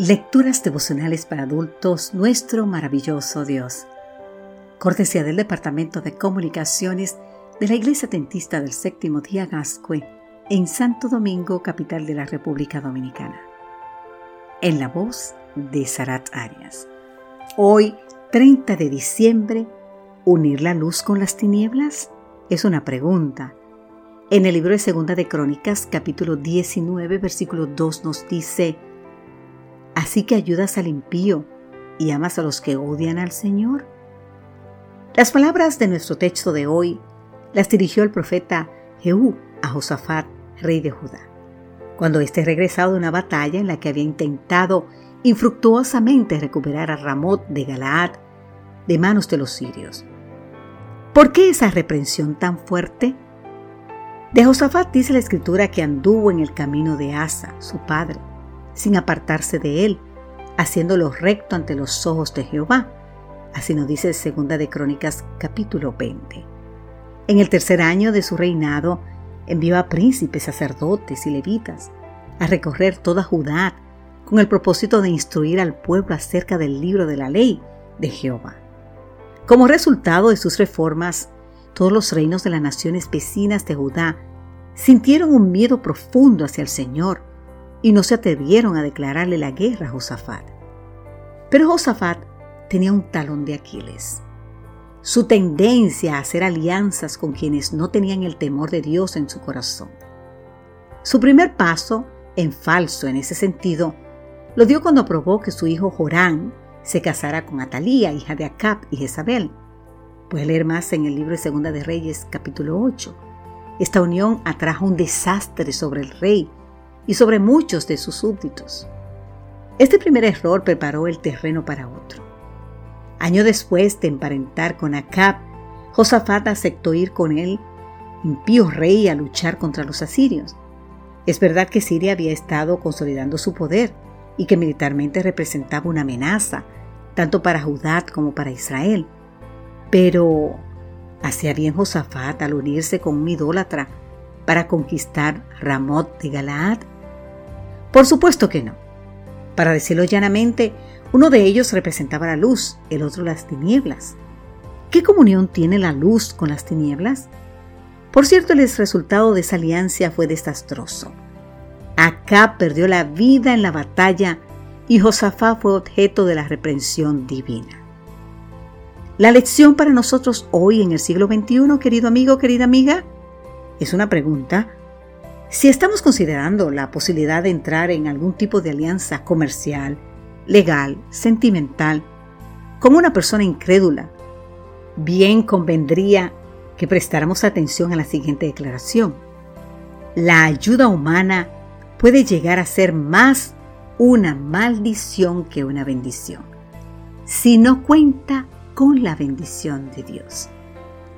Lecturas devocionales para adultos, nuestro maravilloso Dios. Cortesía del Departamento de Comunicaciones de la Iglesia Tentista del Séptimo Día Gascue, en Santo Domingo, capital de la República Dominicana. En la voz de Sarat Arias. Hoy, 30 de diciembre, ¿unir la luz con las tinieblas? Es una pregunta. En el libro de Segunda de Crónicas, capítulo 19, versículo 2 nos dice, Así que ayudas al impío y amas a los que odian al Señor. Las palabras de nuestro texto de hoy las dirigió el profeta Jehú a Josafat, rey de Judá, cuando éste regresado de una batalla en la que había intentado infructuosamente recuperar a Ramot de Galaad de manos de los sirios. ¿Por qué esa reprensión tan fuerte? De Josafat dice la escritura que anduvo en el camino de Asa, su padre, sin apartarse de él, haciéndolo recto ante los ojos de Jehová. Así nos dice Segunda de Crónicas capítulo 20. En el tercer año de su reinado, envió a príncipes, sacerdotes y levitas a recorrer toda Judá con el propósito de instruir al pueblo acerca del libro de la ley de Jehová. Como resultado de sus reformas, todos los reinos de las naciones vecinas de Judá sintieron un miedo profundo hacia el Señor y no se atrevieron a declararle la guerra a Josafat. Pero Josafat tenía un talón de Aquiles. Su tendencia a hacer alianzas con quienes no tenían el temor de Dios en su corazón. Su primer paso, en falso en ese sentido, lo dio cuando aprobó que su hijo Jorán se casara con Atalía, hija de Acab y Jezabel. Puede leer más en el libro de Segunda de Reyes, capítulo 8. Esta unión atrajo un desastre sobre el rey y sobre muchos de sus súbditos. Este primer error preparó el terreno para otro. Año después de emparentar con Acab, Josafat aceptó ir con él, impío rey, a luchar contra los asirios. Es verdad que Siria había estado consolidando su poder y que militarmente representaba una amenaza, tanto para Judá como para Israel. Pero, ¿hacía bien Josafat al unirse con un idólatra para conquistar Ramot de Galaad? Por supuesto que no. Para decirlo llanamente, uno de ellos representaba la luz, el otro las tinieblas. ¿Qué comunión tiene la luz con las tinieblas? Por cierto, el resultado de esa alianza fue desastroso. Acá perdió la vida en la batalla y Josafá fue objeto de la reprensión divina. La lección para nosotros hoy en el siglo XXI, querido amigo, querida amiga, es una pregunta si estamos considerando la posibilidad de entrar en algún tipo de alianza comercial, legal, sentimental, con una persona incrédula, bien convendría que prestáramos atención a la siguiente declaración. La ayuda humana puede llegar a ser más una maldición que una bendición, si no cuenta con la bendición de Dios.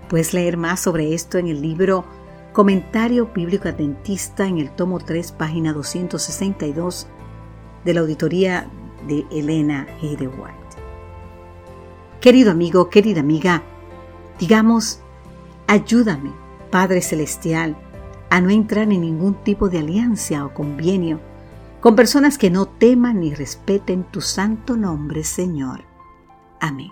Puedes leer más sobre esto en el libro Comentario Bíblico Adventista en el tomo 3, página 262 de la auditoría de Elena G. White. Querido amigo, querida amiga, digamos, ayúdame, Padre Celestial, a no entrar en ningún tipo de alianza o convenio con personas que no teman ni respeten tu santo nombre, Señor. Amén.